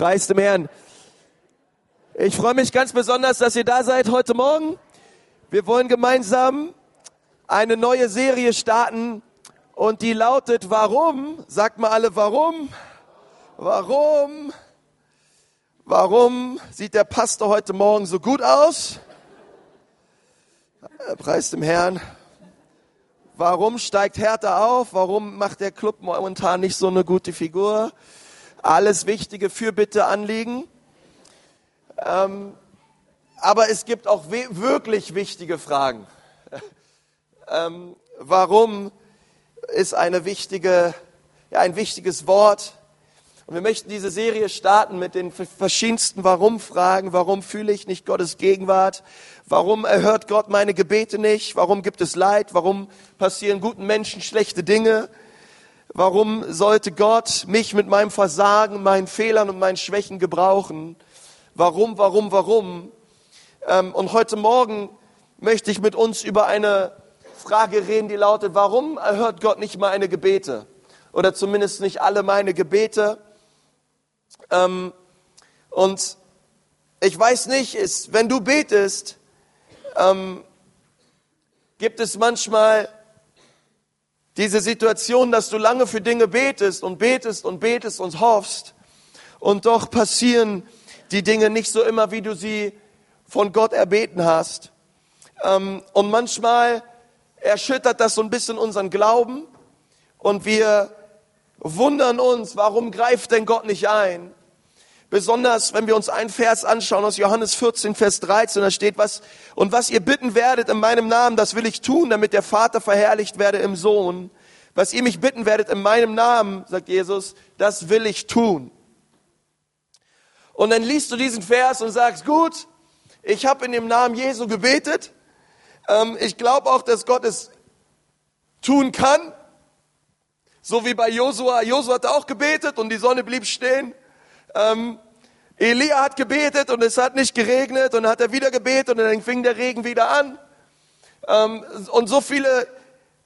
Preis dem Herrn. Ich freue mich ganz besonders, dass ihr da seid heute Morgen. Wir wollen gemeinsam eine neue Serie starten und die lautet Warum? Sagt mal alle Warum? Warum? Warum sieht der Pastor heute Morgen so gut aus? Preis dem Herrn. Warum steigt Hertha auf? Warum macht der Club momentan nicht so eine gute Figur? Alles wichtige Fürbitte anliegen. Ähm, aber es gibt auch wirklich wichtige Fragen. ähm, warum ist eine wichtige, ja, ein wichtiges Wort? Und wir möchten diese Serie starten mit den verschiedensten Warum-Fragen. Warum fühle ich nicht Gottes Gegenwart? Warum erhört Gott meine Gebete nicht? Warum gibt es Leid? Warum passieren guten Menschen schlechte Dinge? Warum sollte Gott mich mit meinem Versagen, meinen Fehlern und meinen Schwächen gebrauchen? Warum, warum, warum? Ähm, und heute Morgen möchte ich mit uns über eine Frage reden, die lautet, warum erhört Gott nicht meine Gebete? Oder zumindest nicht alle meine Gebete? Ähm, und ich weiß nicht, wenn du betest, ähm, gibt es manchmal diese Situation, dass du lange für Dinge betest und betest und betest und hoffst und doch passieren die Dinge nicht so immer, wie du sie von Gott erbeten hast. Ähm, und manchmal erschüttert das so ein bisschen unseren Glauben und wir wundern uns, warum greift denn Gott nicht ein? Besonders, wenn wir uns einen Vers anschauen aus Johannes 14, Vers 13, da steht was, und was ihr bitten werdet in meinem Namen, das will ich tun, damit der Vater verherrlicht werde im Sohn. Was ihr mich bitten werdet in meinem Namen, sagt Jesus, das will ich tun. Und dann liest du diesen Vers und sagst, gut, ich habe in dem Namen Jesu gebetet. Ähm, ich glaube auch, dass Gott es tun kann. So wie bei Josua. Josua hat auch gebetet und die Sonne blieb stehen. Ähm, Elia hat gebetet und es hat nicht geregnet und dann hat er wieder gebetet und dann fing der Regen wieder an. Ähm, und so viele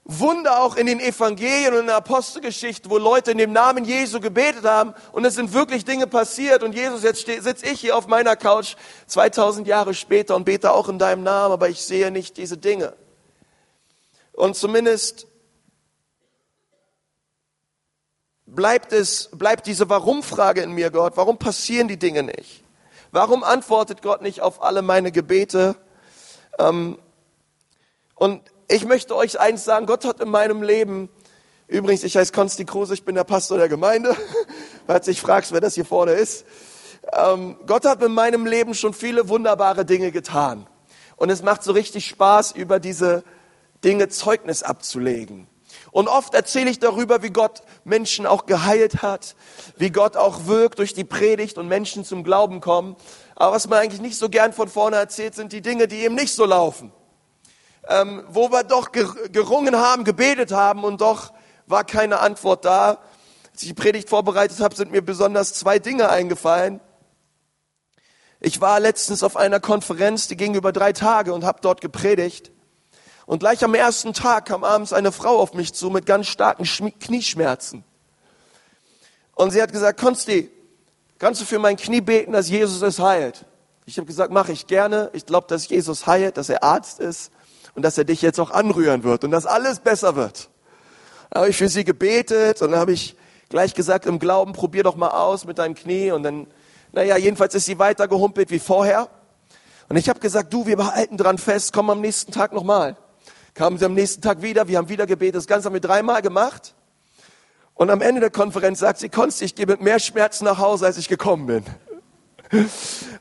Wunder auch in den Evangelien und in der Apostelgeschichte, wo Leute in dem Namen Jesu gebetet haben und es sind wirklich Dinge passiert und Jesus, jetzt sitze ich hier auf meiner Couch 2000 Jahre später und bete auch in deinem Namen, aber ich sehe nicht diese Dinge. Und zumindest bleibt es, bleibt diese Warum-Frage in mir, Gott. Warum passieren die Dinge nicht? Warum antwortet Gott nicht auf alle meine Gebete? Ähm, und ich möchte euch eins sagen, Gott hat in meinem Leben, übrigens, ich heiße Konsti Kruse, ich bin der Pastor der Gemeinde, falls dich fragst, wer das hier vorne ist. Ähm, Gott hat in meinem Leben schon viele wunderbare Dinge getan. Und es macht so richtig Spaß, über diese Dinge Zeugnis abzulegen. Und oft erzähle ich darüber, wie Gott Menschen auch geheilt hat, wie Gott auch wirkt durch die Predigt und Menschen zum Glauben kommen. Aber was man eigentlich nicht so gern von vorne erzählt, sind die Dinge, die eben nicht so laufen. Ähm, wo wir doch gerungen haben, gebetet haben und doch war keine Antwort da. Als ich die Predigt vorbereitet habe, sind mir besonders zwei Dinge eingefallen. Ich war letztens auf einer Konferenz, die ging über drei Tage und habe dort gepredigt. Und gleich am ersten Tag kam abends eine Frau auf mich zu mit ganz starken Knieschmerzen. Und sie hat gesagt, Konsti, kannst du für mein Knie beten, dass Jesus es heilt? Ich habe gesagt, mache ich gerne. Ich glaube, dass Jesus heilt, dass er Arzt ist und dass er dich jetzt auch anrühren wird und dass alles besser wird. Dann habe ich für sie gebetet und dann habe ich gleich gesagt, im Glauben, probier doch mal aus mit deinem Knie. Und dann, naja, jedenfalls ist sie weiter gehumpelt wie vorher. Und ich habe gesagt, du, wir behalten dran fest, komm am nächsten Tag nochmal. Kamen sie am nächsten Tag wieder, wir haben wieder gebetet, das Ganze haben wir dreimal gemacht. Und am Ende der Konferenz sagt sie, Konsti, ich gehe mit mehr Schmerzen nach Hause, als ich gekommen bin.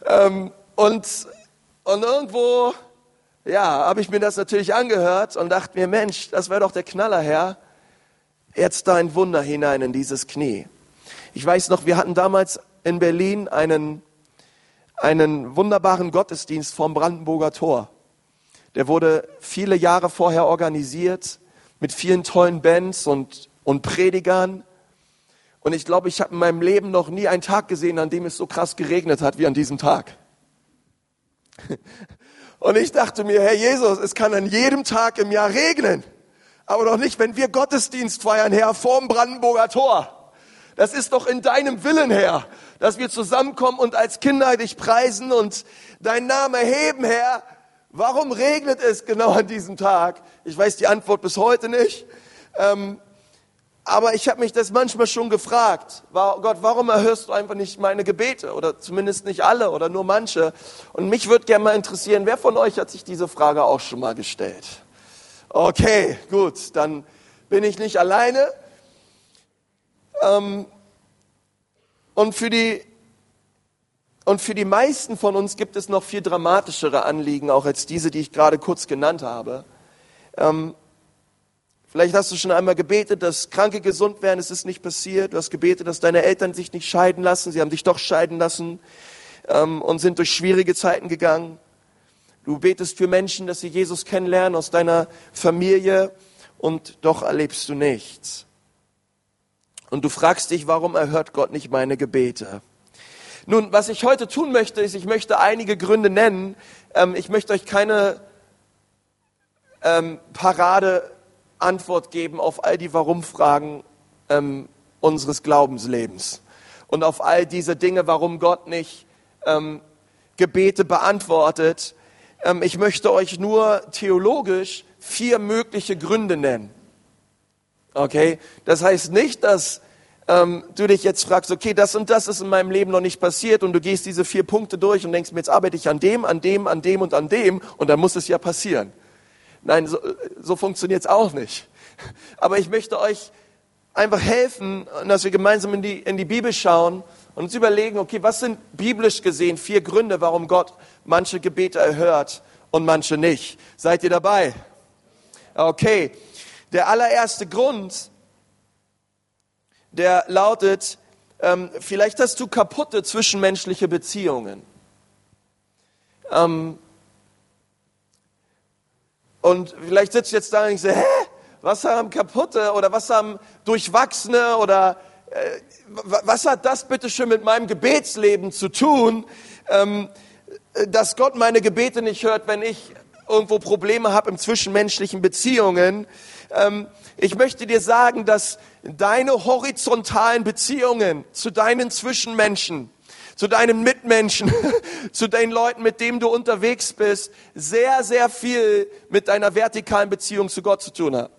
ähm, und, und irgendwo, ja, habe ich mir das natürlich angehört und dachte mir, Mensch, das wäre doch der Knaller, Herr. Jetzt dein Wunder hinein in dieses Knie. Ich weiß noch, wir hatten damals in Berlin einen, einen wunderbaren Gottesdienst vom Brandenburger Tor. Der wurde viele Jahre vorher organisiert mit vielen tollen Bands und, und Predigern. Und ich glaube, ich habe in meinem Leben noch nie einen Tag gesehen, an dem es so krass geregnet hat wie an diesem Tag. Und ich dachte mir, Herr Jesus, es kann an jedem Tag im Jahr regnen. Aber doch nicht, wenn wir Gottesdienst feiern, Herr, vorm Brandenburger Tor. Das ist doch in deinem Willen, Herr dass wir zusammenkommen und als Kinder dich preisen und deinen Namen erheben, Herr. Warum regnet es genau an diesem Tag? Ich weiß die Antwort bis heute nicht. Ähm, aber ich habe mich das manchmal schon gefragt. Gott, warum erhörst du einfach nicht meine Gebete? Oder zumindest nicht alle oder nur manche. Und mich würde gerne mal interessieren, wer von euch hat sich diese Frage auch schon mal gestellt? Okay, gut, dann bin ich nicht alleine. Ähm, und für die und für die meisten von uns gibt es noch viel dramatischere Anliegen, auch als diese, die ich gerade kurz genannt habe. Ähm, vielleicht hast du schon einmal gebetet, dass Kranke gesund werden, es ist nicht passiert. Du hast gebetet, dass deine Eltern sich nicht scheiden lassen, sie haben dich doch scheiden lassen ähm, und sind durch schwierige Zeiten gegangen. Du betest für Menschen, dass sie Jesus kennenlernen aus deiner Familie und doch erlebst du nichts. Und du fragst dich, warum erhört Gott nicht meine Gebete? Nun, was ich heute tun möchte, ist, ich möchte einige Gründe nennen. Ähm, ich möchte euch keine ähm, Parade-Antwort geben auf all die Warum-Fragen ähm, unseres Glaubenslebens und auf all diese Dinge, warum Gott nicht ähm, Gebete beantwortet. Ähm, ich möchte euch nur theologisch vier mögliche Gründe nennen. Okay? Das heißt nicht, dass ähm, du dich jetzt fragst, okay, das und das ist in meinem Leben noch nicht passiert und du gehst diese vier Punkte durch und denkst mir, jetzt arbeite ich an dem, an dem, an dem und an dem und dann muss es ja passieren. Nein, so, so funktioniert es auch nicht. Aber ich möchte euch einfach helfen, dass wir gemeinsam in die, in die Bibel schauen und uns überlegen, okay, was sind biblisch gesehen vier Gründe, warum Gott manche Gebete erhört und manche nicht. Seid ihr dabei? Okay. Der allererste Grund der lautet, ähm, vielleicht hast du kaputte zwischenmenschliche Beziehungen. Ähm, und vielleicht sitzt du jetzt da und denkst, hä, was haben kaputte oder was haben durchwachsene oder äh, was hat das bitte schön mit meinem Gebetsleben zu tun, ähm, dass Gott meine Gebete nicht hört, wenn ich irgendwo Probleme habe im zwischenmenschlichen Beziehungen. Ähm, ich möchte dir sagen, dass deine horizontalen Beziehungen zu deinen Zwischenmenschen, zu deinen Mitmenschen, zu den Leuten, mit denen du unterwegs bist, sehr, sehr viel mit deiner vertikalen Beziehung zu Gott zu tun haben.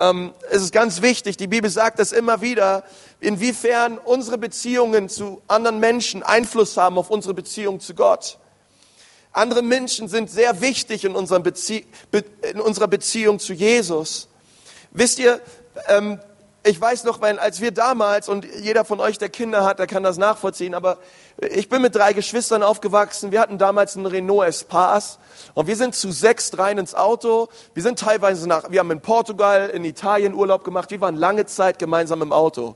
Ähm, es ist ganz wichtig, die Bibel sagt das immer wieder, inwiefern unsere Beziehungen zu anderen Menschen Einfluss haben auf unsere Beziehung zu Gott. Andere Menschen sind sehr wichtig in, Bezie in unserer Beziehung zu Jesus. Wisst ihr, ähm, ich weiß noch, weil als wir damals, und jeder von euch, der Kinder hat, der kann das nachvollziehen, aber ich bin mit drei Geschwistern aufgewachsen. Wir hatten damals einen Renault Espace und wir sind zu sechs rein ins Auto. Wir sind teilweise nach, wir haben in Portugal, in Italien Urlaub gemacht. Wir waren lange Zeit gemeinsam im Auto.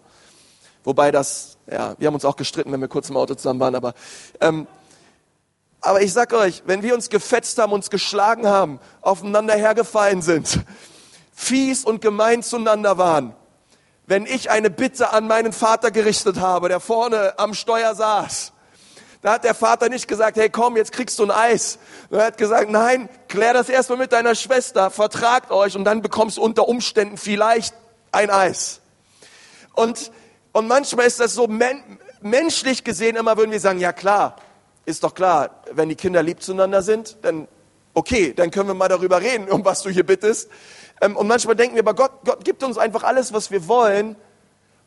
Wobei das, ja, wir haben uns auch gestritten, wenn wir kurz im Auto zusammen waren, aber, ähm, aber ich sag euch, wenn wir uns gefetzt haben, uns geschlagen haben, aufeinander hergefallen sind, fies und gemein zueinander waren, wenn ich eine Bitte an meinen Vater gerichtet habe, der vorne am Steuer saß, da hat der Vater nicht gesagt, hey komm, jetzt kriegst du ein Eis. Er hat gesagt, nein, klär das erstmal mit deiner Schwester, vertragt euch und dann bekommst du unter Umständen vielleicht ein Eis. Und, und manchmal ist das so men menschlich gesehen, immer würden wir sagen, ja klar, ist doch klar, wenn die Kinder lieb zueinander sind, dann okay, dann können wir mal darüber reden, um was du hier bittest. Ähm, und manchmal denken wir, aber Gott, Gott gibt uns einfach alles, was wir wollen,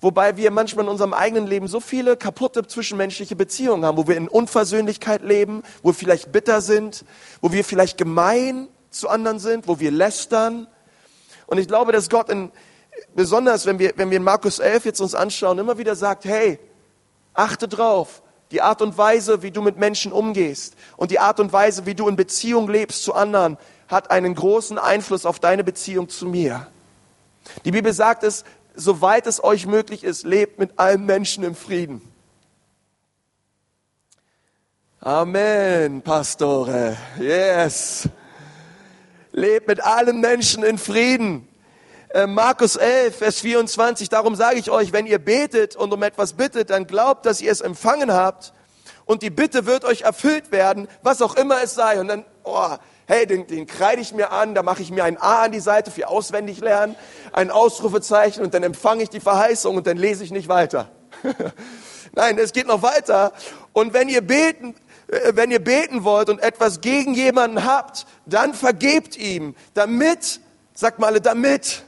wobei wir manchmal in unserem eigenen Leben so viele kaputte zwischenmenschliche Beziehungen haben, wo wir in Unversöhnlichkeit leben, wo wir vielleicht bitter sind, wo wir vielleicht gemein zu anderen sind, wo wir lästern. Und ich glaube, dass Gott in, besonders wenn wir, wenn wir in Markus 11 jetzt uns anschauen, immer wieder sagt, hey, achte drauf, die Art und Weise, wie du mit Menschen umgehst und die Art und Weise, wie du in Beziehung lebst zu anderen, hat einen großen Einfluss auf deine Beziehung zu mir. Die Bibel sagt es, soweit es euch möglich ist, lebt mit allen Menschen im Frieden. Amen, Pastore. Yes. Lebt mit allen Menschen in Frieden. Äh, Markus 11, Vers 24, darum sage ich euch, wenn ihr betet und um etwas bittet, dann glaubt, dass ihr es empfangen habt und die Bitte wird euch erfüllt werden, was auch immer es sei. Und dann, oh, hey, den, den kreide ich mir an, da mache ich mir ein A an die Seite für auswendig lernen, ein Ausrufezeichen und dann empfange ich die Verheißung und dann lese ich nicht weiter. Nein, es geht noch weiter. Und wenn ihr beten, äh, wenn ihr beten wollt und etwas gegen jemanden habt, dann vergebt ihm, damit, sagt mal, damit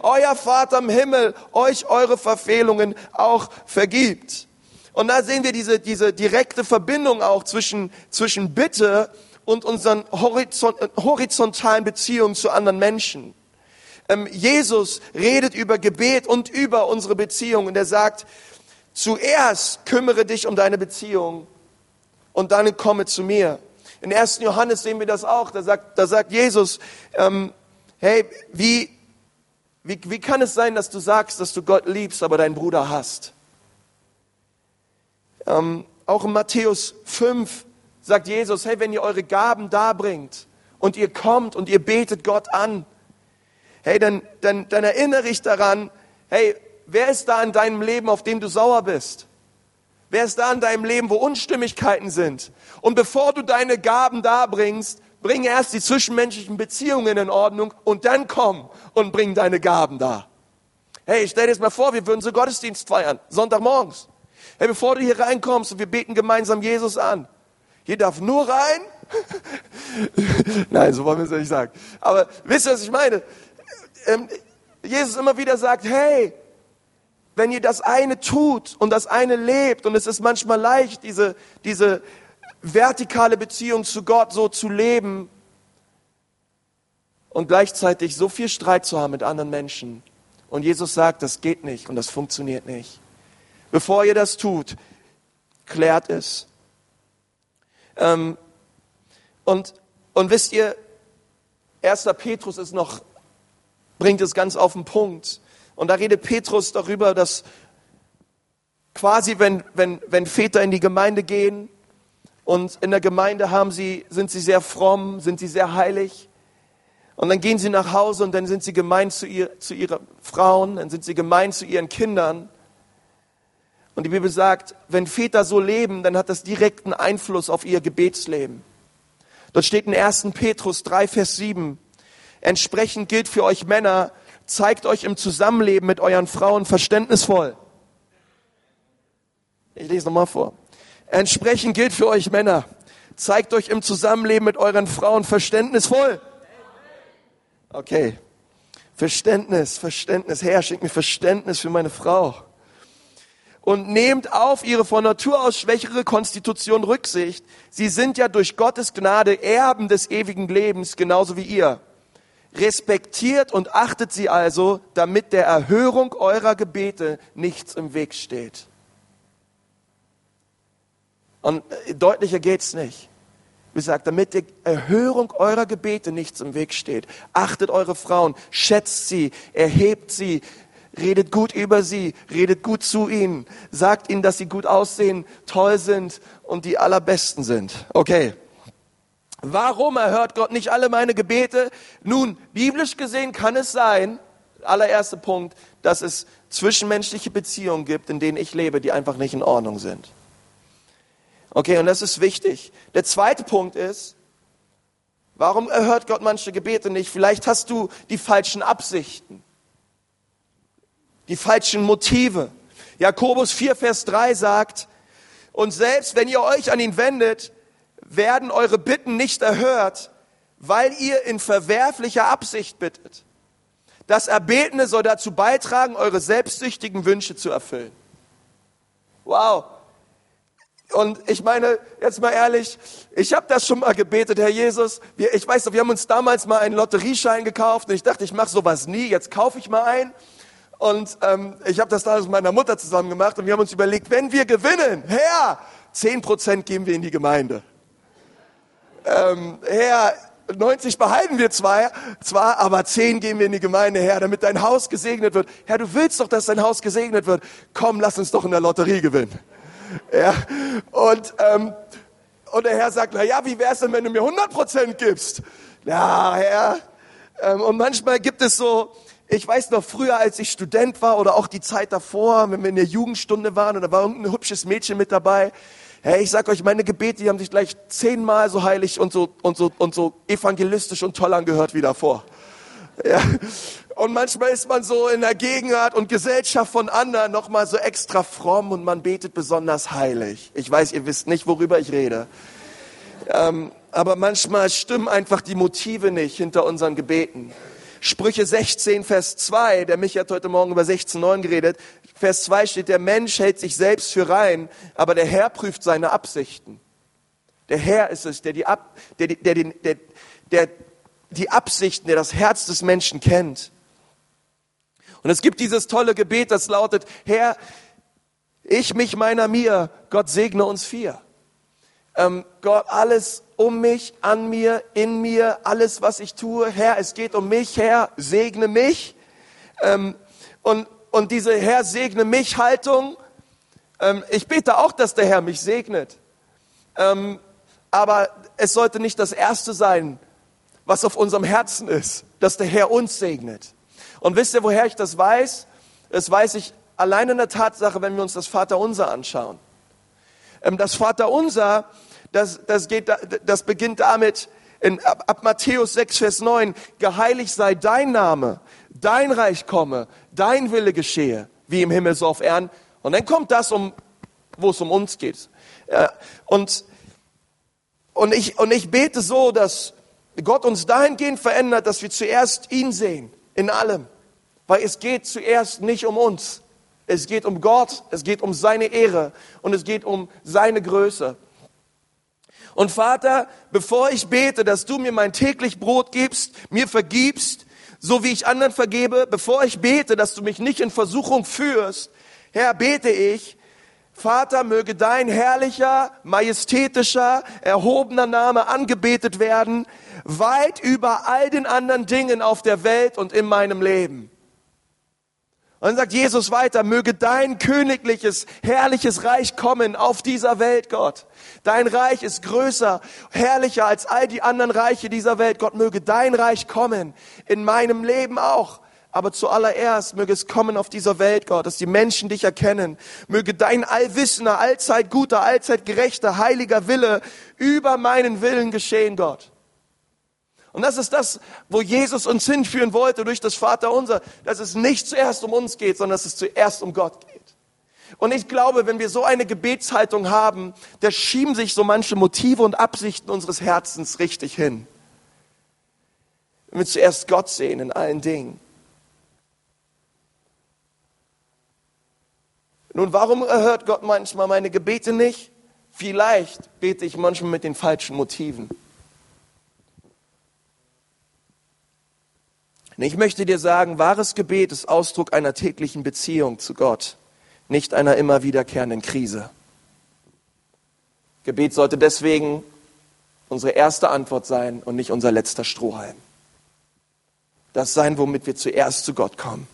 euer Vater im Himmel euch eure Verfehlungen auch vergibt. Und da sehen wir diese, diese direkte Verbindung auch zwischen, zwischen Bitte und unseren horizont, horizontalen Beziehungen zu anderen Menschen. Ähm, Jesus redet über Gebet und über unsere Beziehungen. Er sagt, zuerst kümmere dich um deine Beziehung und dann komme zu mir. In 1. Johannes sehen wir das auch. Da sagt, da sagt Jesus, ähm, hey, wie, wie, wie kann es sein, dass du sagst, dass du Gott liebst, aber deinen Bruder hast? Ähm, auch in Matthäus 5 sagt Jesus, hey, wenn ihr eure Gaben darbringt und ihr kommt und ihr betet Gott an, hey, dann, dann, dann erinnere ich daran, hey, wer ist da in deinem Leben, auf dem du sauer bist? Wer ist da in deinem Leben, wo Unstimmigkeiten sind? Und bevor du deine Gaben darbringst, bring erst die zwischenmenschlichen Beziehungen in Ordnung und dann komm und bring deine Gaben da. Hey, stell dir das mal vor, wir würden so Gottesdienst feiern, Sonntagmorgens. Hey, bevor du hier reinkommst und wir beten gemeinsam Jesus an. Hier darf nur rein. Nein, so wollen wir es nicht sagen. Aber wisst ihr, was ich meine? Ähm, Jesus immer wieder sagt, hey, wenn ihr das eine tut und das eine lebt, und es ist manchmal leicht, diese, diese vertikale Beziehung zu Gott so zu leben und gleichzeitig so viel Streit zu haben mit anderen Menschen. Und Jesus sagt, das geht nicht und das funktioniert nicht. Bevor ihr das tut, klärt es. Ähm, und, und wisst ihr, 1. Petrus ist noch, bringt es ganz auf den Punkt. Und da redet Petrus darüber, dass quasi, wenn, wenn, wenn Väter in die Gemeinde gehen und in der Gemeinde haben sie, sind sie sehr fromm, sind sie sehr heilig. Und dann gehen sie nach Hause und dann sind sie gemein zu, ihr, zu ihren Frauen, dann sind sie gemein zu ihren Kindern. Und die Bibel sagt, wenn Väter so leben, dann hat das direkten Einfluss auf ihr Gebetsleben. Dort steht in 1. Petrus 3, Vers 7, entsprechend gilt für euch Männer, zeigt euch im Zusammenleben mit euren Frauen verständnisvoll. Ich lese nochmal vor. Entsprechend gilt für euch Männer, zeigt euch im Zusammenleben mit euren Frauen verständnisvoll. Okay. Verständnis, Verständnis. Herr, schenk mir Verständnis für meine Frau und nehmt auf ihre von Natur aus schwächere Konstitution Rücksicht. Sie sind ja durch Gottes Gnade Erben des ewigen Lebens, genauso wie ihr. Respektiert und achtet sie also, damit der Erhörung eurer Gebete nichts im Weg steht. Und äh, deutlicher geht's nicht. Wie gesagt, damit der Erhörung eurer Gebete nichts im Weg steht. Achtet eure Frauen, schätzt sie, erhebt sie, redet gut über sie, redet gut zu ihnen, sagt ihnen, dass sie gut aussehen, toll sind und die allerbesten sind. Okay. Warum erhört Gott nicht alle meine Gebete? Nun, biblisch gesehen kann es sein, allererster Punkt, dass es zwischenmenschliche Beziehungen gibt, in denen ich lebe, die einfach nicht in Ordnung sind. Okay, und das ist wichtig. Der zweite Punkt ist, warum erhört Gott manche Gebete nicht? Vielleicht hast du die falschen Absichten die falschen Motive. Jakobus 4, Vers 3 sagt, und selbst wenn ihr euch an ihn wendet, werden eure Bitten nicht erhört, weil ihr in verwerflicher Absicht bittet. Das Erbetene soll dazu beitragen, eure selbstsüchtigen Wünsche zu erfüllen. Wow. Und ich meine, jetzt mal ehrlich, ich habe das schon mal gebetet, Herr Jesus. Wir, ich weiß, wir haben uns damals mal einen Lotterieschein gekauft und ich dachte, ich mache sowas nie. Jetzt kaufe ich mal einen und ähm, ich habe das damals mit meiner Mutter zusammen gemacht und wir haben uns überlegt, wenn wir gewinnen, Herr, zehn Prozent geben wir in die Gemeinde. Ähm, Herr, 90 behalten wir zwar, zwar, aber 10 geben wir in die Gemeinde, Herr, damit dein Haus gesegnet wird. Herr, du willst doch, dass dein Haus gesegnet wird. Komm, lass uns doch in der Lotterie gewinnen. Ja, und, ähm, und der Herr sagt, na ja, wie wär's denn, wenn du mir 100 Prozent gibst? Ja, Herr. Ähm, und manchmal gibt es so, ich weiß noch früher, als ich Student war oder auch die Zeit davor, wenn wir in der Jugendstunde waren und da war irgendein hübsches Mädchen mit dabei. Hey, ich sag euch, meine Gebete, die haben sich gleich zehnmal so heilig und so, und so, und so evangelistisch und toll angehört wie davor. Ja. Und manchmal ist man so in der Gegenwart und Gesellschaft von anderen nochmal so extra fromm und man betet besonders heilig. Ich weiß, ihr wisst nicht, worüber ich rede. Ähm, aber manchmal stimmen einfach die Motive nicht hinter unseren Gebeten. Sprüche 16, Vers 2, der mich hat heute Morgen über 16,9 geredet. Vers 2 steht, der Mensch hält sich selbst für rein, aber der Herr prüft seine Absichten. Der Herr ist es, der die, Ab, der, der, der, der die Absichten, der das Herz des Menschen kennt. Und es gibt dieses tolle Gebet, das lautet, Herr, ich, mich, meiner, mir, Gott segne uns vier. Ähm, Gott, alles um mich, an mir, in mir, alles, was ich tue, Herr, es geht um mich, Herr, segne mich. Ähm, und, und diese Herr, segne mich Haltung, ähm, ich bete auch, dass der Herr mich segnet. Ähm, aber es sollte nicht das Erste sein, was auf unserem Herzen ist, dass der Herr uns segnet. Und wisst ihr, woher ich das weiß? Das weiß ich allein in der Tatsache, wenn wir uns das Vaterunser anschauen. Ähm, das Vaterunser, das, das, geht, das beginnt damit, in, ab, ab Matthäus 6, Vers 9, geheiligt sei dein Name, dein Reich komme, dein Wille geschehe, wie im Himmel so auf Erden. Und dann kommt das, um, wo es um uns geht. Und, und, ich, und ich bete so, dass Gott uns dahingehend verändert, dass wir zuerst ihn sehen in allem. Weil es geht zuerst nicht um uns. Es geht um Gott, es geht um seine Ehre und es geht um seine Größe. Und Vater, bevor ich bete, dass du mir mein täglich Brot gibst, mir vergibst, so wie ich anderen vergebe, bevor ich bete, dass du mich nicht in Versuchung führst, Herr, bete ich, Vater, möge dein herrlicher, majestätischer, erhobener Name angebetet werden, weit über all den anderen Dingen auf der Welt und in meinem Leben. Und dann sagt Jesus weiter, möge dein königliches, herrliches Reich kommen auf dieser Welt, Gott. Dein Reich ist größer, herrlicher als all die anderen Reiche dieser Welt. Gott, möge dein Reich kommen, in meinem Leben auch. Aber zuallererst möge es kommen auf dieser Welt, Gott, dass die Menschen dich erkennen. Möge dein allwissender, allzeit guter, allzeit gerechter, heiliger Wille über meinen Willen geschehen, Gott. Und das ist das, wo Jesus uns hinführen wollte durch das Vaterunser, dass es nicht zuerst um uns geht, sondern dass es zuerst um Gott geht. Und ich glaube, wenn wir so eine Gebetshaltung haben, da schieben sich so manche Motive und Absichten unseres Herzens richtig hin. Wenn wir zuerst Gott sehen in allen Dingen. Nun, warum erhört Gott manchmal meine Gebete nicht? Vielleicht bete ich manchmal mit den falschen Motiven. ich möchte dir sagen, wahres Gebet ist Ausdruck einer täglichen Beziehung zu Gott, nicht einer immer wiederkehrenden Krise. Gebet sollte deswegen unsere erste Antwort sein und nicht unser letzter Strohhalm. Das sein, womit wir zuerst zu Gott kommen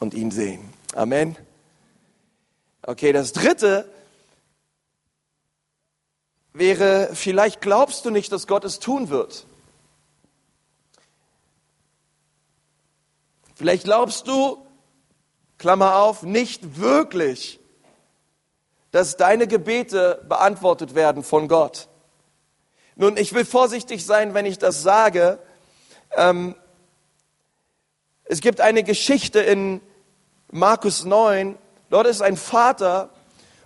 und ihn sehen. Amen. Okay, das dritte wäre, vielleicht glaubst du nicht, dass Gott es tun wird. Vielleicht glaubst du, Klammer auf, nicht wirklich, dass deine Gebete beantwortet werden von Gott. Nun, ich will vorsichtig sein, wenn ich das sage. Ähm, es gibt eine Geschichte in Markus 9. Dort ist ein Vater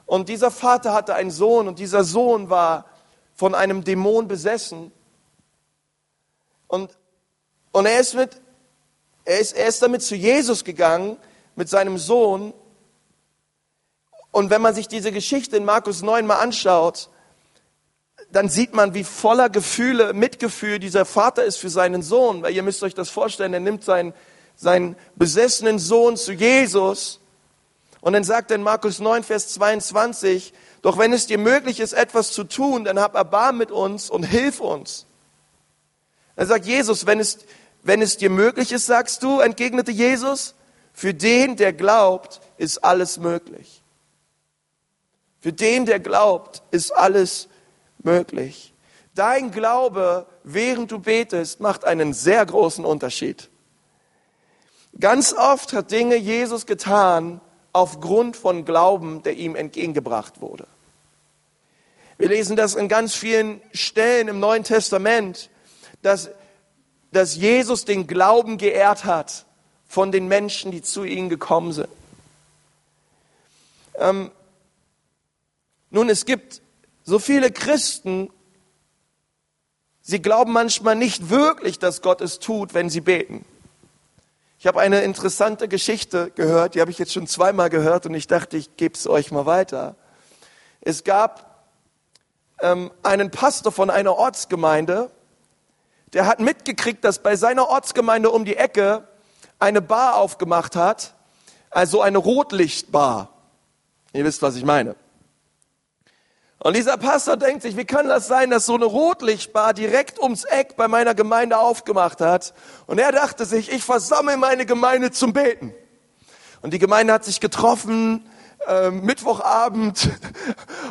und dieser Vater hatte einen Sohn und dieser Sohn war von einem Dämon besessen. Und, und er ist mit er ist, er ist damit zu Jesus gegangen, mit seinem Sohn. Und wenn man sich diese Geschichte in Markus 9 mal anschaut, dann sieht man, wie voller Gefühle, Mitgefühl dieser Vater ist für seinen Sohn. Weil ihr müsst euch das vorstellen, er nimmt seinen, seinen besessenen Sohn zu Jesus. Und dann sagt er in Markus 9, Vers 22, doch wenn es dir möglich ist, etwas zu tun, dann hab Erbarm mit uns und hilf uns. Dann sagt Jesus, wenn es, wenn es dir möglich ist, sagst du, entgegnete Jesus, für den, der glaubt, ist alles möglich. Für den, der glaubt, ist alles möglich. Dein Glaube, während du betest, macht einen sehr großen Unterschied. Ganz oft hat Dinge Jesus getan aufgrund von Glauben, der ihm entgegengebracht wurde. Wir lesen das in ganz vielen Stellen im Neuen Testament, dass dass Jesus den Glauben geehrt hat von den Menschen, die zu ihm gekommen sind. Ähm, nun, es gibt so viele Christen, sie glauben manchmal nicht wirklich, dass Gott es tut, wenn sie beten. Ich habe eine interessante Geschichte gehört, die habe ich jetzt schon zweimal gehört und ich dachte, ich gebe es euch mal weiter. Es gab ähm, einen Pastor von einer Ortsgemeinde, der hat mitgekriegt, dass bei seiner Ortsgemeinde um die Ecke eine Bar aufgemacht hat, also eine Rotlichtbar. Ihr wisst, was ich meine. Und dieser Pastor denkt sich, wie kann das sein, dass so eine Rotlichtbar direkt ums Eck bei meiner Gemeinde aufgemacht hat? Und er dachte sich, ich versammle meine Gemeinde zum Beten. Und die Gemeinde hat sich getroffen, äh, Mittwochabend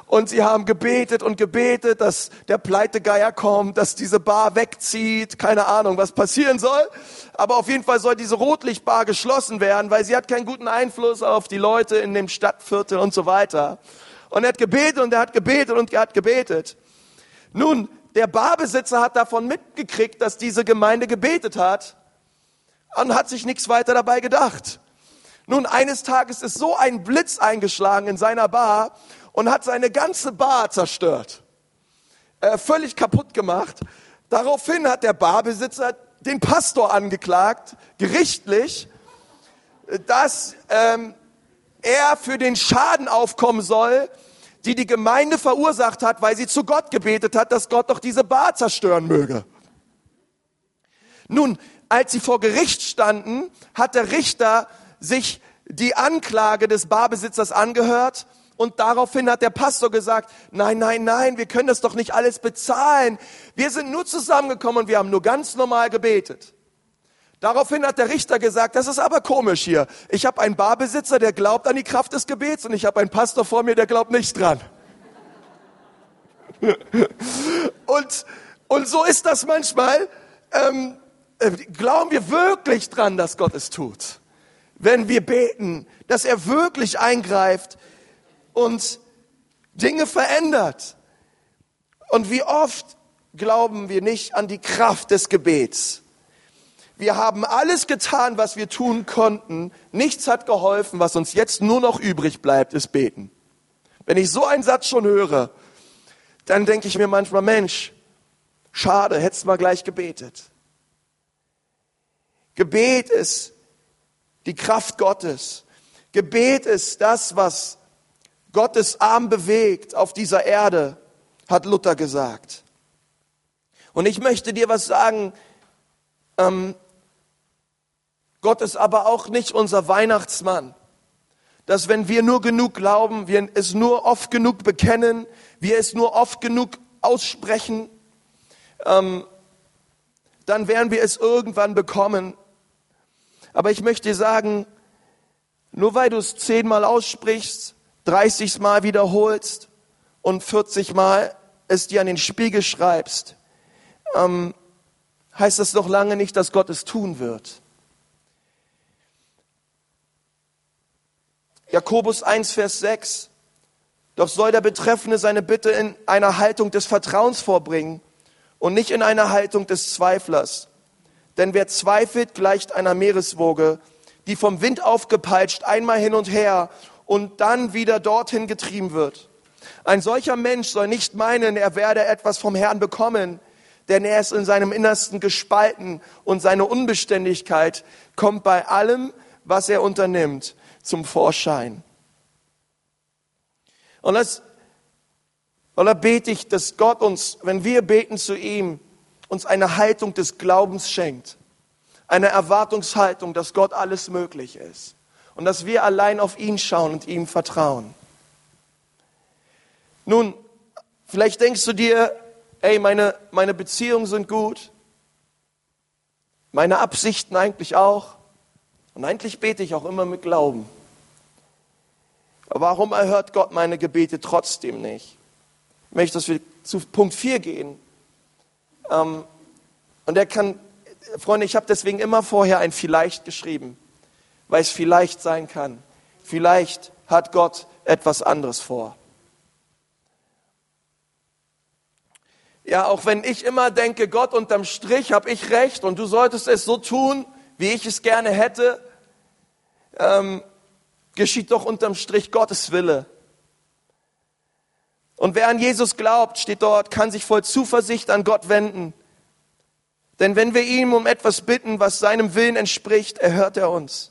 und sie haben gebetet und gebetet, dass der Pleitegeier kommt, dass diese Bar wegzieht, keine Ahnung, was passieren soll. Aber auf jeden Fall soll diese Rotlichtbar geschlossen werden, weil sie hat keinen guten Einfluss auf die Leute in dem Stadtviertel und so weiter. Und er hat gebetet und er hat gebetet und er hat gebetet. Nun, der Barbesitzer hat davon mitgekriegt, dass diese Gemeinde gebetet hat und hat sich nichts weiter dabei gedacht. Nun, eines Tages ist so ein Blitz eingeschlagen in seiner Bar und hat seine ganze Bar zerstört. Äh, völlig kaputt gemacht. Daraufhin hat der Barbesitzer den Pastor angeklagt, gerichtlich, dass ähm, er für den Schaden aufkommen soll, die die Gemeinde verursacht hat, weil sie zu Gott gebetet hat, dass Gott doch diese Bar zerstören möge. Nun, als sie vor Gericht standen, hat der Richter sich die Anklage des Barbesitzers angehört und daraufhin hat der Pastor gesagt, nein, nein, nein, wir können das doch nicht alles bezahlen. Wir sind nur zusammengekommen und wir haben nur ganz normal gebetet. Daraufhin hat der Richter gesagt, das ist aber komisch hier. Ich habe einen Barbesitzer, der glaubt an die Kraft des Gebets und ich habe einen Pastor vor mir, der glaubt nicht dran. und, und so ist das manchmal. Ähm, äh, glauben wir wirklich dran, dass Gott es tut? Wenn wir beten, dass er wirklich eingreift und Dinge verändert. Und wie oft glauben wir nicht an die Kraft des Gebets? Wir haben alles getan, was wir tun konnten. Nichts hat geholfen. Was uns jetzt nur noch übrig bleibt, ist beten. Wenn ich so einen Satz schon höre, dann denke ich mir manchmal, Mensch, schade, hättest mal gleich gebetet. Gebet ist die Kraft Gottes. Gebet ist das, was Gottes Arm bewegt auf dieser Erde, hat Luther gesagt. Und ich möchte dir was sagen. Ähm, Gott ist aber auch nicht unser Weihnachtsmann. Dass wenn wir nur genug glauben, wir es nur oft genug bekennen, wir es nur oft genug aussprechen, ähm, dann werden wir es irgendwann bekommen. Aber ich möchte sagen, nur weil du es zehnmal aussprichst, 30 Mal wiederholst und 40 Mal es dir an den Spiegel schreibst, ähm, heißt das noch lange nicht, dass Gott es tun wird. Jakobus 1, Vers 6. Doch soll der Betreffende seine Bitte in einer Haltung des Vertrauens vorbringen und nicht in einer Haltung des Zweiflers. Denn wer zweifelt, gleicht einer Meereswoge, die vom Wind aufgepeitscht einmal hin und her und dann wieder dorthin getrieben wird. Ein solcher Mensch soll nicht meinen, er werde etwas vom Herrn bekommen, denn er ist in seinem Innersten gespalten und seine Unbeständigkeit kommt bei allem, was er unternimmt, zum Vorschein. Und das, und da bete ich, dass Gott uns, wenn wir beten zu ihm, uns eine Haltung des Glaubens schenkt. Eine Erwartungshaltung, dass Gott alles möglich ist. Und dass wir allein auf ihn schauen und ihm vertrauen. Nun, vielleicht denkst du dir, ey, meine, meine Beziehungen sind gut. Meine Absichten eigentlich auch. Und eigentlich bete ich auch immer mit Glauben. Aber warum erhört Gott meine Gebete trotzdem nicht? Ich möchte, dass wir zu Punkt 4 gehen. Ähm, und er kann, Freunde, ich habe deswegen immer vorher ein vielleicht geschrieben, weil es vielleicht sein kann. Vielleicht hat Gott etwas anderes vor. Ja, auch wenn ich immer denke, Gott unterm Strich habe ich recht und du solltest es so tun, wie ich es gerne hätte, ähm, geschieht doch unterm Strich Gottes Wille. Und wer an Jesus glaubt, steht dort, kann sich voll Zuversicht an Gott wenden. Denn wenn wir ihm um etwas bitten, was seinem Willen entspricht, erhört er uns.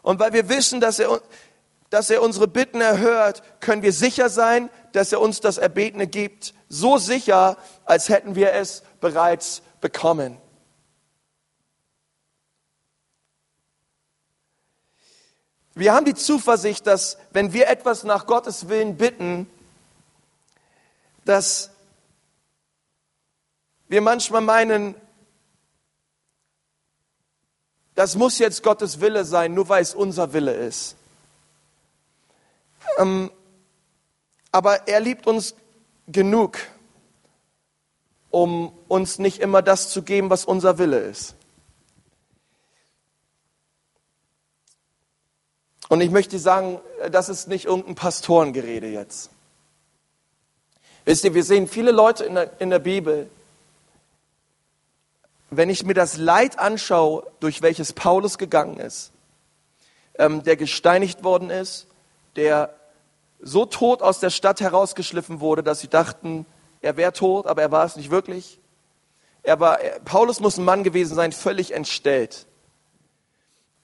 Und weil wir wissen, dass er, dass er unsere Bitten erhört, können wir sicher sein, dass er uns das Erbetene gibt. So sicher, als hätten wir es bereits bekommen. Wir haben die Zuversicht, dass wenn wir etwas nach Gottes Willen bitten, dass wir manchmal meinen, das muss jetzt Gottes Wille sein, nur weil es unser Wille ist. Ähm, aber er liebt uns genug, um uns nicht immer das zu geben, was unser Wille ist. Und ich möchte sagen, das ist nicht irgendein Pastorengerede jetzt. Wisst ihr, wir sehen viele Leute in der, in der Bibel, wenn ich mir das Leid anschaue, durch welches Paulus gegangen ist, ähm, der gesteinigt worden ist, der so tot aus der Stadt herausgeschliffen wurde, dass sie dachten, er wäre tot, aber er war es nicht wirklich. Er war, Paulus muss ein Mann gewesen sein, völlig entstellt.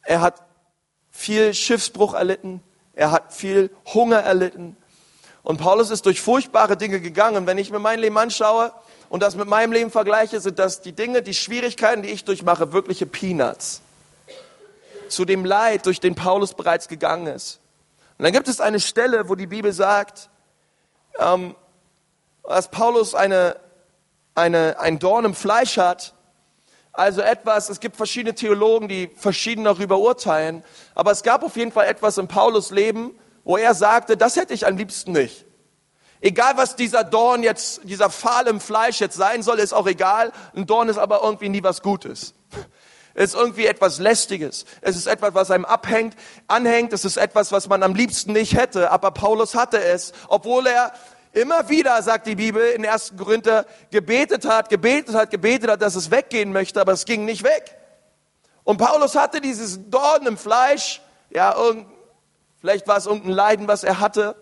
Er hat viel Schiffsbruch erlitten, er hat viel Hunger erlitten. Und Paulus ist durch furchtbare Dinge gegangen. Wenn ich mir mein Leben anschaue und das mit meinem Leben vergleiche, sind das die Dinge, die Schwierigkeiten, die ich durchmache, wirkliche Peanuts. Zu dem Leid, durch den Paulus bereits gegangen ist. Und dann gibt es eine Stelle, wo die Bibel sagt, ähm, dass Paulus eine, eine, ein Dorn im Fleisch hat also etwas, es gibt verschiedene Theologen, die verschieden darüber urteilen, aber es gab auf jeden Fall etwas in Paulus Leben, wo er sagte, das hätte ich am liebsten nicht. Egal was dieser Dorn jetzt, dieser Pfahl im Fleisch jetzt sein soll, ist auch egal. Ein Dorn ist aber irgendwie nie was Gutes. Es ist irgendwie etwas Lästiges. Es ist etwas, was einem abhängt, anhängt. Es ist etwas, was man am liebsten nicht hätte. Aber Paulus hatte es, obwohl er immer wieder, sagt die Bibel in 1. Korinther, gebetet hat, gebetet hat, gebetet hat, dass es weggehen möchte, aber es ging nicht weg. Und Paulus hatte dieses Dorn im Fleisch, ja, vielleicht war es irgendein Leiden, was er hatte.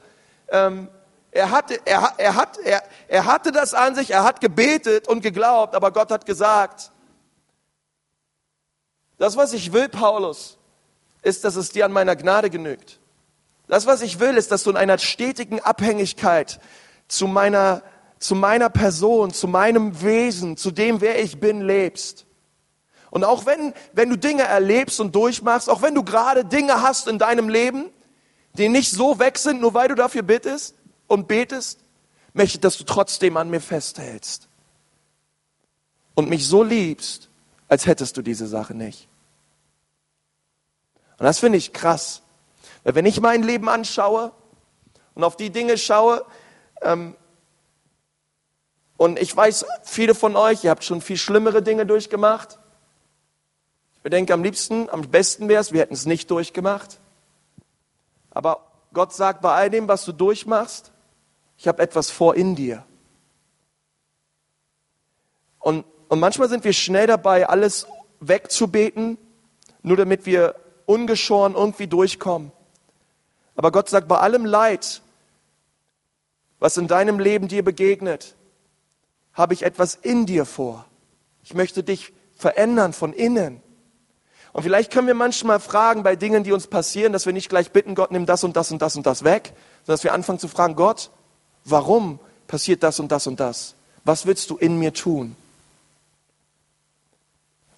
Ähm, er hatte, er, er, hat, er, er hatte das an sich, er hat gebetet und geglaubt, aber Gott hat gesagt, das, was ich will, Paulus, ist, dass es dir an meiner Gnade genügt. Das, was ich will, ist, dass du in einer stetigen Abhängigkeit zu meiner, zu meiner Person, zu meinem Wesen, zu dem, wer ich bin, lebst. Und auch wenn, wenn du Dinge erlebst und durchmachst, auch wenn du gerade Dinge hast in deinem Leben, die nicht so weg sind, nur weil du dafür bittest und betest, möchte dass du trotzdem an mir festhältst. Und mich so liebst, als hättest du diese Sache nicht. Und das finde ich krass. Weil wenn ich mein Leben anschaue und auf die Dinge schaue, ähm, und ich weiß, viele von euch, ihr habt schon viel schlimmere Dinge durchgemacht. Ich denke, am liebsten, am besten wäre es, wir hätten es nicht durchgemacht. Aber Gott sagt bei all dem, was du durchmachst, ich habe etwas vor in dir. Und, und manchmal sind wir schnell dabei, alles wegzubeten, nur damit wir ungeschoren irgendwie durchkommen. Aber Gott sagt, bei allem Leid, was in deinem Leben dir begegnet, habe ich etwas in dir vor. Ich möchte dich verändern von innen. Und vielleicht können wir manchmal fragen bei Dingen, die uns passieren, dass wir nicht gleich bitten, Gott, nimm das und das und das und das weg, sondern dass wir anfangen zu fragen, Gott, warum passiert das und das und das? Was willst du in mir tun?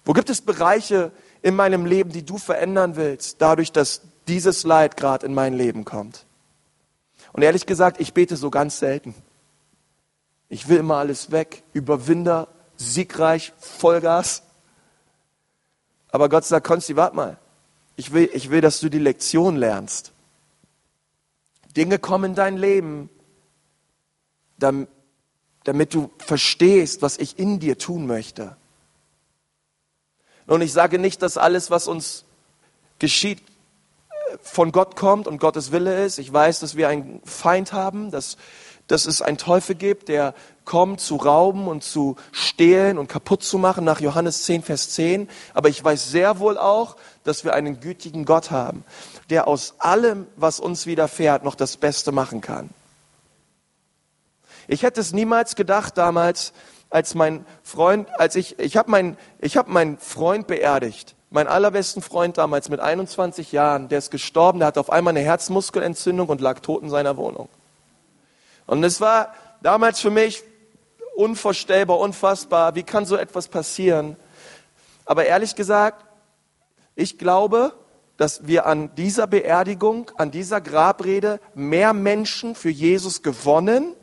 Wo gibt es Bereiche in meinem Leben, die du verändern willst, dadurch, dass dieses Leid gerade in mein Leben kommt. Und ehrlich gesagt, ich bete so ganz selten. Ich will immer alles weg, Überwinder, siegreich, Vollgas. Aber Gott sagt, Konsti, warte mal. Ich will, ich will, dass du die Lektion lernst. Dinge kommen in dein Leben, damit du verstehst, was ich in dir tun möchte. Und ich sage nicht, dass alles, was uns geschieht, von Gott kommt und Gottes Wille ist. Ich weiß, dass wir einen Feind haben, dass, dass es einen Teufel gibt, der kommt zu rauben und zu stehlen und kaputt zu machen nach Johannes 10, Vers 10. Aber ich weiß sehr wohl auch, dass wir einen gütigen Gott haben, der aus allem, was uns widerfährt, noch das Beste machen kann. Ich hätte es niemals gedacht damals, als mein Freund, als ich, ich habe meinen, ich meinen Freund beerdigt. Mein allerbesten Freund damals mit 21 Jahren, der ist gestorben, der hatte auf einmal eine Herzmuskelentzündung und lag tot in seiner Wohnung. Und es war damals für mich unvorstellbar, unfassbar. Wie kann so etwas passieren? Aber ehrlich gesagt, ich glaube, dass wir an dieser Beerdigung, an dieser Grabrede mehr Menschen für Jesus gewonnen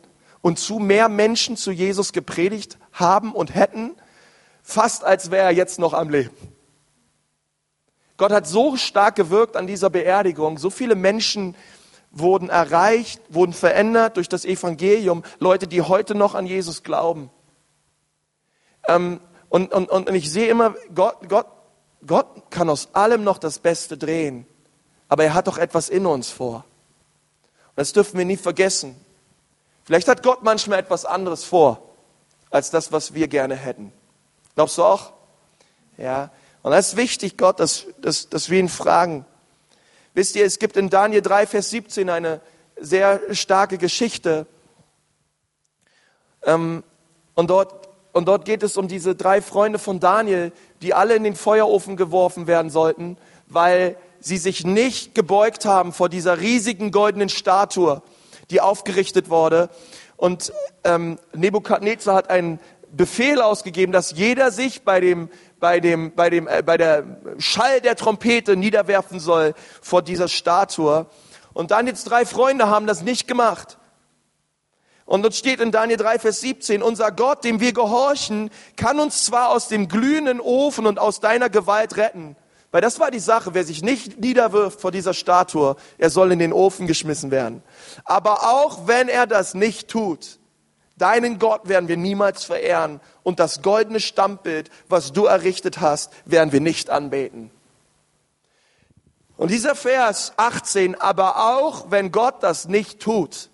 und zu mehr Menschen zu Jesus gepredigt haben und hätten, fast als wäre er jetzt noch am Leben. Gott hat so stark gewirkt an dieser Beerdigung. So viele Menschen wurden erreicht, wurden verändert durch das Evangelium. Leute, die heute noch an Jesus glauben. Ähm, und, und, und ich sehe immer, Gott, Gott, Gott kann aus allem noch das Beste drehen. Aber er hat doch etwas in uns vor. Und das dürfen wir nie vergessen. Vielleicht hat Gott manchmal etwas anderes vor, als das, was wir gerne hätten. Glaubst du auch? Ja. Und das ist wichtig, Gott, dass, dass, dass wir ihn fragen. Wisst ihr, es gibt in Daniel 3, Vers 17 eine sehr starke Geschichte. Ähm, und, dort, und dort geht es um diese drei Freunde von Daniel, die alle in den Feuerofen geworfen werden sollten, weil sie sich nicht gebeugt haben vor dieser riesigen goldenen Statue, die aufgerichtet wurde. Und ähm, Nebukadnezar hat einen Befehl ausgegeben, dass jeder sich bei dem bei dem, bei dem, äh, bei der Schall der Trompete niederwerfen soll vor dieser Statue. Und Daniels drei Freunde haben das nicht gemacht. Und dort steht in Daniel 3, Vers 17, unser Gott, dem wir gehorchen, kann uns zwar aus dem glühenden Ofen und aus deiner Gewalt retten. Weil das war die Sache, wer sich nicht niederwirft vor dieser Statue, er soll in den Ofen geschmissen werden. Aber auch wenn er das nicht tut, Deinen Gott werden wir niemals verehren und das goldene Stammbild, was du errichtet hast, werden wir nicht anbeten. Und dieser Vers 18, aber auch wenn Gott das nicht tut,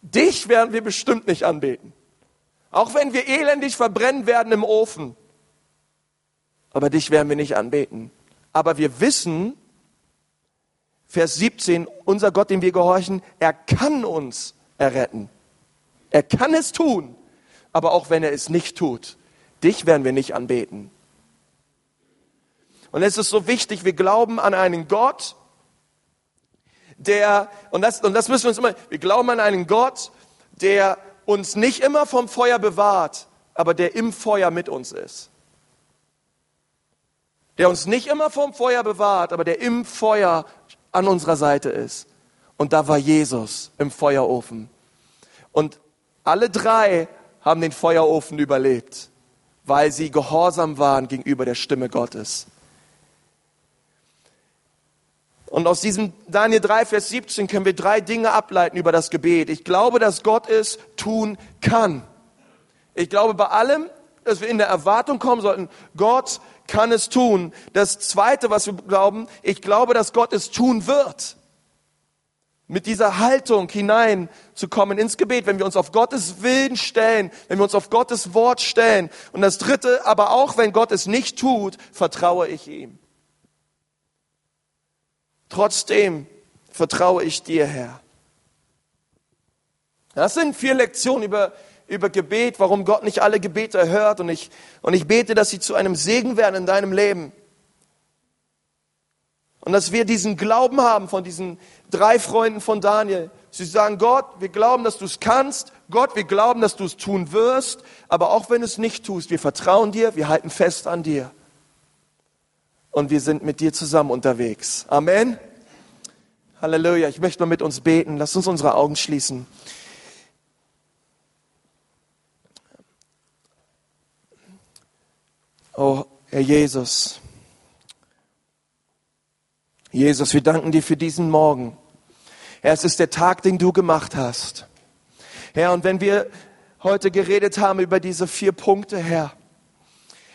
dich werden wir bestimmt nicht anbeten. Auch wenn wir elendig verbrennen werden im Ofen. Aber dich werden wir nicht anbeten. Aber wir wissen, Vers 17, unser Gott, dem wir gehorchen, er kann uns erretten. Er kann es tun, aber auch wenn er es nicht tut, dich werden wir nicht anbeten. Und es ist so wichtig, wir glauben an einen Gott, der, und das, und das müssen wir uns immer, wir glauben an einen Gott, der uns nicht immer vom Feuer bewahrt, aber der im Feuer mit uns ist. Der uns nicht immer vom Feuer bewahrt, aber der im Feuer an unserer Seite ist. Und da war Jesus im Feuerofen. Und alle drei haben den Feuerofen überlebt, weil sie gehorsam waren gegenüber der Stimme Gottes. Und aus diesem Daniel 3, Vers 17 können wir drei Dinge ableiten über das Gebet. Ich glaube, dass Gott es tun kann. Ich glaube bei allem, dass wir in der Erwartung kommen sollten, Gott kann es tun. Das Zweite, was wir glauben, ich glaube, dass Gott es tun wird mit dieser Haltung hineinzukommen ins Gebet, wenn wir uns auf Gottes Willen stellen, wenn wir uns auf Gottes Wort stellen. Und das Dritte, aber auch wenn Gott es nicht tut, vertraue ich ihm. Trotzdem vertraue ich dir, Herr. Das sind vier Lektionen über, über Gebet, warum Gott nicht alle Gebete erhört. Und ich, und ich bete, dass sie zu einem Segen werden in deinem Leben. Und dass wir diesen Glauben haben von diesen drei Freunden von Daniel. Sie sagen, Gott, wir glauben, dass du es kannst. Gott, wir glauben, dass du es tun wirst. Aber auch wenn du es nicht tust, wir vertrauen dir, wir halten fest an dir. Und wir sind mit dir zusammen unterwegs. Amen. Halleluja. Ich möchte mal mit uns beten. Lass uns unsere Augen schließen. Oh, Herr Jesus. Jesus, wir danken dir für diesen Morgen. Herr, es ist der Tag, den du gemacht hast. Herr, und wenn wir heute geredet haben über diese vier Punkte, Herr,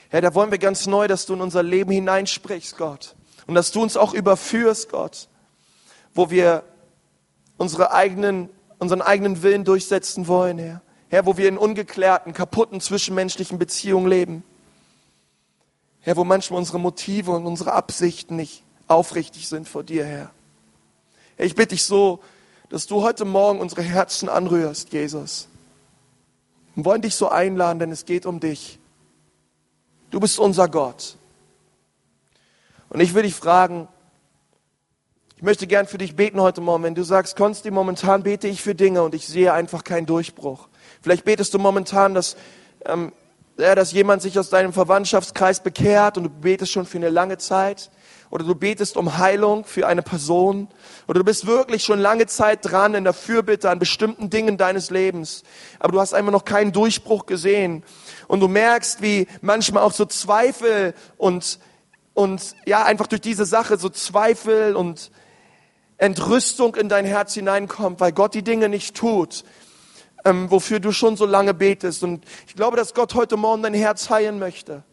Herr, da wollen wir ganz neu, dass du in unser Leben hineinsprichst, Gott. Und dass du uns auch überführst, Gott, wo wir unsere eigenen unseren eigenen Willen durchsetzen wollen, Herr. Herr, wo wir in ungeklärten, kaputten zwischenmenschlichen Beziehungen leben. Herr, wo manchmal unsere Motive und unsere Absichten nicht aufrichtig sind vor dir, Herr. Ich bitte dich so, dass du heute Morgen unsere Herzen anrührst, Jesus. Wir wollen dich so einladen, denn es geht um dich. Du bist unser Gott. Und ich will dich fragen, ich möchte gern für dich beten heute Morgen. Wenn du sagst, Konsti, momentan bete ich für Dinge und ich sehe einfach keinen Durchbruch. Vielleicht betest du momentan, dass, ähm, ja, dass jemand sich aus deinem Verwandtschaftskreis bekehrt und du betest schon für eine lange Zeit. Oder du betest um Heilung für eine Person. Oder du bist wirklich schon lange Zeit dran in der Fürbitte an bestimmten Dingen deines Lebens. Aber du hast einfach noch keinen Durchbruch gesehen. Und du merkst, wie manchmal auch so Zweifel und, und ja, einfach durch diese Sache so Zweifel und Entrüstung in dein Herz hineinkommt, weil Gott die Dinge nicht tut, ähm, wofür du schon so lange betest. Und ich glaube, dass Gott heute Morgen dein Herz heilen möchte.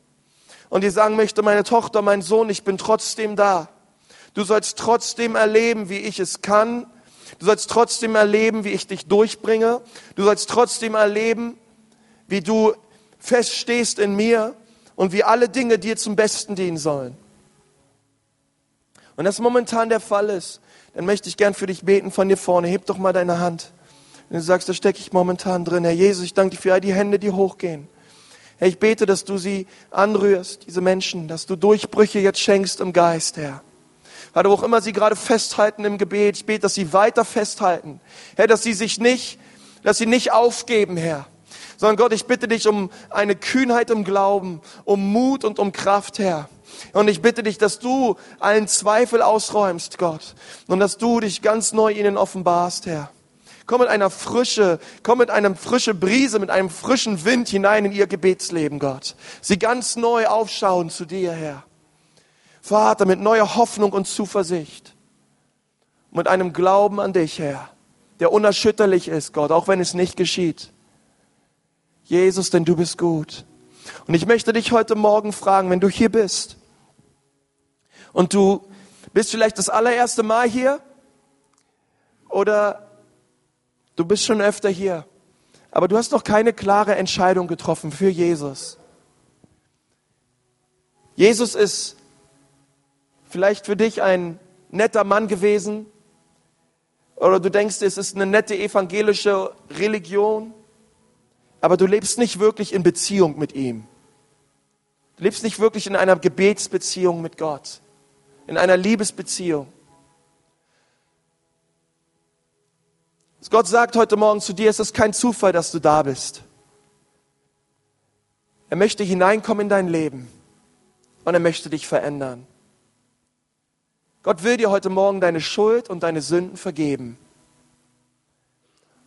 Und dir sagen möchte, meine Tochter, mein Sohn, ich bin trotzdem da. Du sollst trotzdem erleben, wie ich es kann. Du sollst trotzdem erleben, wie ich dich durchbringe. Du sollst trotzdem erleben, wie du feststehst in mir und wie alle Dinge dir zum Besten dienen sollen. Und das momentan der Fall ist, dann möchte ich gern für dich beten von dir vorne. Heb doch mal deine Hand. Wenn du sagst, da stecke ich momentan drin. Herr Jesus, ich danke dir für all die Hände, die hochgehen. Herr, ich bete, dass du sie anrührst, diese Menschen, dass du Durchbrüche jetzt schenkst im Geist, Herr. Vater, wo auch immer sie gerade festhalten im Gebet, ich bete, dass sie weiter festhalten. Herr, dass sie sich nicht, dass sie nicht aufgeben, Herr. Sondern Gott, ich bitte dich um eine Kühnheit im Glauben, um Mut und um Kraft, Herr. Und ich bitte dich, dass du allen Zweifel ausräumst, Gott. Und dass du dich ganz neu ihnen offenbarst, Herr. Komm mit einer frische, komm mit einem frische Brise, mit einem frischen Wind hinein in ihr Gebetsleben, Gott. Sie ganz neu aufschauen zu dir, Herr. Vater, mit neuer Hoffnung und Zuversicht. Mit einem Glauben an dich, Herr, der unerschütterlich ist, Gott, auch wenn es nicht geschieht. Jesus, denn du bist gut. Und ich möchte dich heute Morgen fragen, wenn du hier bist und du bist vielleicht das allererste Mal hier oder Du bist schon öfter hier, aber du hast noch keine klare Entscheidung getroffen für Jesus. Jesus ist vielleicht für dich ein netter Mann gewesen oder du denkst, es ist eine nette evangelische Religion, aber du lebst nicht wirklich in Beziehung mit ihm. Du lebst nicht wirklich in einer Gebetsbeziehung mit Gott, in einer Liebesbeziehung. Gott sagt heute Morgen zu dir, es ist kein Zufall, dass du da bist. Er möchte hineinkommen in dein Leben und er möchte dich verändern. Gott will dir heute Morgen deine Schuld und deine Sünden vergeben.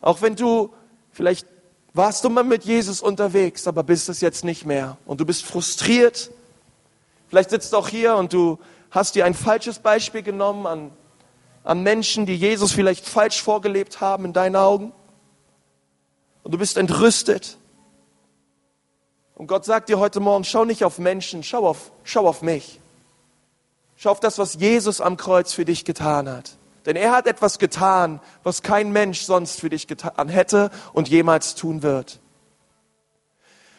Auch wenn du, vielleicht warst du mal mit Jesus unterwegs, aber bist es jetzt nicht mehr und du bist frustriert. Vielleicht sitzt du auch hier und du hast dir ein falsches Beispiel genommen an an Menschen, die Jesus vielleicht falsch vorgelebt haben in deinen Augen. Und du bist entrüstet. Und Gott sagt dir heute Morgen, schau nicht auf Menschen, schau auf, schau auf mich. Schau auf das, was Jesus am Kreuz für dich getan hat. Denn er hat etwas getan, was kein Mensch sonst für dich getan hätte und jemals tun wird.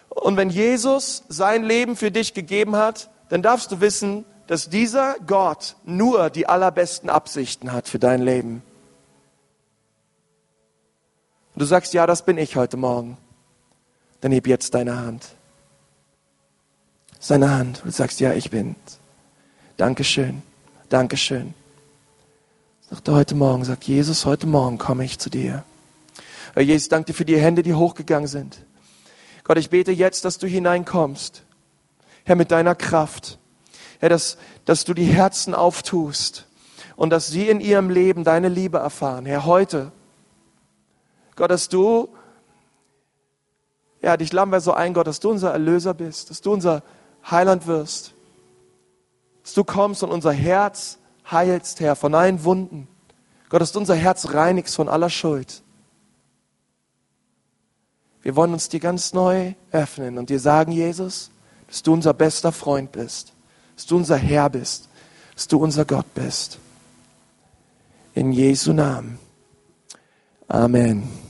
Und wenn Jesus sein Leben für dich gegeben hat, dann darfst du wissen, dass dieser Gott nur die allerbesten Absichten hat für dein Leben. Und du sagst, ja, das bin ich heute Morgen. Dann heb jetzt deine Hand. Seine Hand. Und du sagst, ja, ich bin's. Dankeschön. Dankeschön. Sagt er heute Morgen, sagt Jesus, heute Morgen komme ich zu dir. Herr Jesus, danke dir für die Hände, die hochgegangen sind. Gott, ich bete jetzt, dass du hineinkommst. Herr, mit deiner Kraft. Herr, dass, dass du die Herzen auftust und dass sie in ihrem Leben deine Liebe erfahren. Herr, heute, Gott, dass du, ja, dich laden wir so ein, Gott, dass du unser Erlöser bist, dass du unser Heiland wirst, dass du kommst und unser Herz heilst, Herr, von allen Wunden. Gott, dass du unser Herz reinigst von aller Schuld. Wir wollen uns dir ganz neu öffnen und dir sagen, Jesus, dass du unser bester Freund bist dass du unser Herr bist, dass du unser Gott bist. In Jesu Namen. Amen.